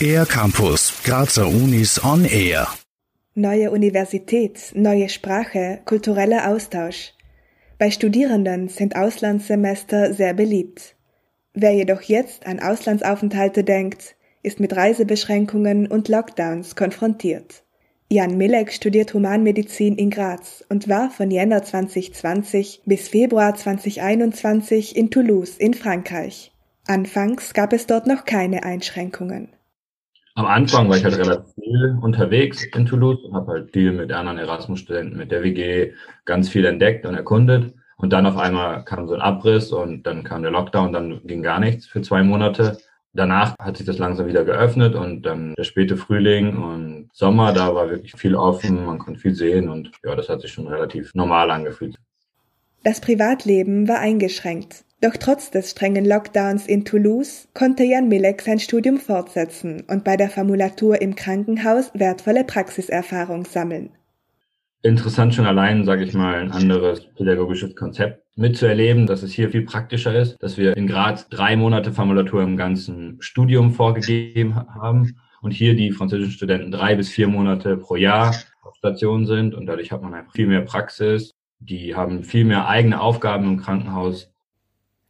Air Campus, Grazer Unis on Air. Neue Universität, neue Sprache, kultureller Austausch. Bei Studierenden sind Auslandssemester sehr beliebt. Wer jedoch jetzt an Auslandsaufenthalte denkt, ist mit Reisebeschränkungen und Lockdowns konfrontiert. Jan Milek studiert Humanmedizin in Graz und war von Jänner 2020 bis Februar 2021 in Toulouse in Frankreich. Anfangs gab es dort noch keine Einschränkungen. Am Anfang war ich halt relativ viel unterwegs in Toulouse und habe halt viel mit anderen Erasmus-Studenten, mit der WG ganz viel entdeckt und erkundet. Und dann auf einmal kam so ein Abriss und dann kam der Lockdown, dann ging gar nichts für zwei Monate. Danach hat sich das langsam wieder geöffnet und dann der späte Frühling und Sommer, da war wirklich viel offen, man konnte viel sehen und ja, das hat sich schon relativ normal angefühlt. Das Privatleben war eingeschränkt. Doch trotz des strengen Lockdowns in Toulouse konnte Jan Milek sein Studium fortsetzen und bei der Formulatur im Krankenhaus wertvolle Praxiserfahrung sammeln. Interessant schon allein, sage ich mal, ein anderes pädagogisches Konzept mitzuerleben, dass es hier viel praktischer ist, dass wir in Graz drei Monate Formulatur im ganzen Studium vorgegeben haben und hier die französischen Studenten drei bis vier Monate pro Jahr auf Station sind und dadurch hat man einfach viel mehr Praxis. Die haben viel mehr eigene Aufgaben im Krankenhaus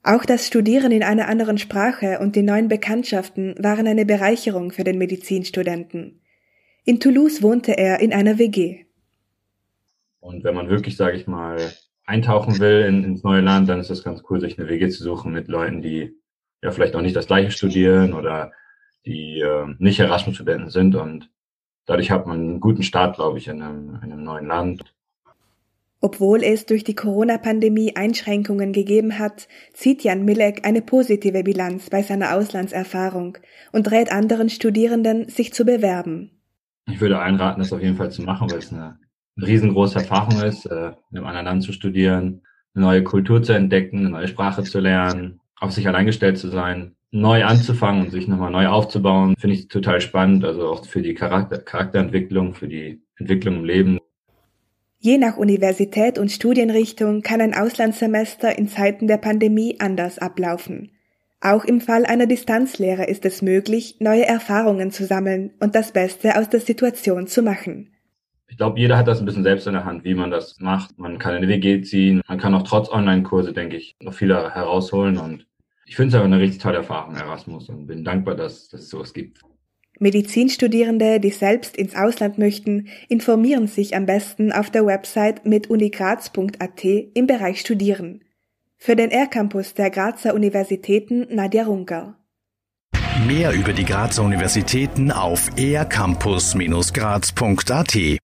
auch das Studieren in einer anderen Sprache und die neuen Bekanntschaften waren eine Bereicherung für den Medizinstudenten. In Toulouse wohnte er in einer WG. Und wenn man wirklich, sage ich mal, eintauchen will in, ins neue Land, dann ist es ganz cool, sich eine WG zu suchen mit Leuten, die ja vielleicht auch nicht das gleiche studieren oder die äh, nicht Erasmus-Studenten sind. Und dadurch hat man einen guten Start, glaube ich, in einem, in einem neuen Land. Obwohl es durch die Corona-Pandemie Einschränkungen gegeben hat, zieht Jan Milek eine positive Bilanz bei seiner Auslandserfahrung und rät anderen Studierenden, sich zu bewerben. Ich würde einraten, das auf jeden Fall zu machen, weil es eine riesengroße Erfahrung ist, äh, in einem anderen Land zu studieren, eine neue Kultur zu entdecken, eine neue Sprache zu lernen, auf sich allein gestellt zu sein, neu anzufangen und sich nochmal neu aufzubauen, finde ich total spannend, also auch für die Charakter Charakterentwicklung, für die Entwicklung im Leben. Je nach Universität und Studienrichtung kann ein Auslandssemester in Zeiten der Pandemie anders ablaufen. Auch im Fall einer Distanzlehre ist es möglich, neue Erfahrungen zu sammeln und das Beste aus der Situation zu machen. Ich glaube, jeder hat das ein bisschen selbst in der Hand, wie man das macht. Man kann eine WG ziehen, man kann auch trotz Online-Kurse, denke ich, noch viel herausholen und ich finde es aber eine richtig tolle Erfahrung, Erasmus, und bin dankbar, dass, dass es sowas gibt. Medizinstudierende, die selbst ins Ausland möchten, informieren sich am besten auf der Website mituniGraz.at im Bereich Studieren. Für den R-Campus der Grazer Universitäten Nadja Runker. Mehr über die Grazer Universitäten auf ercampus-graz.at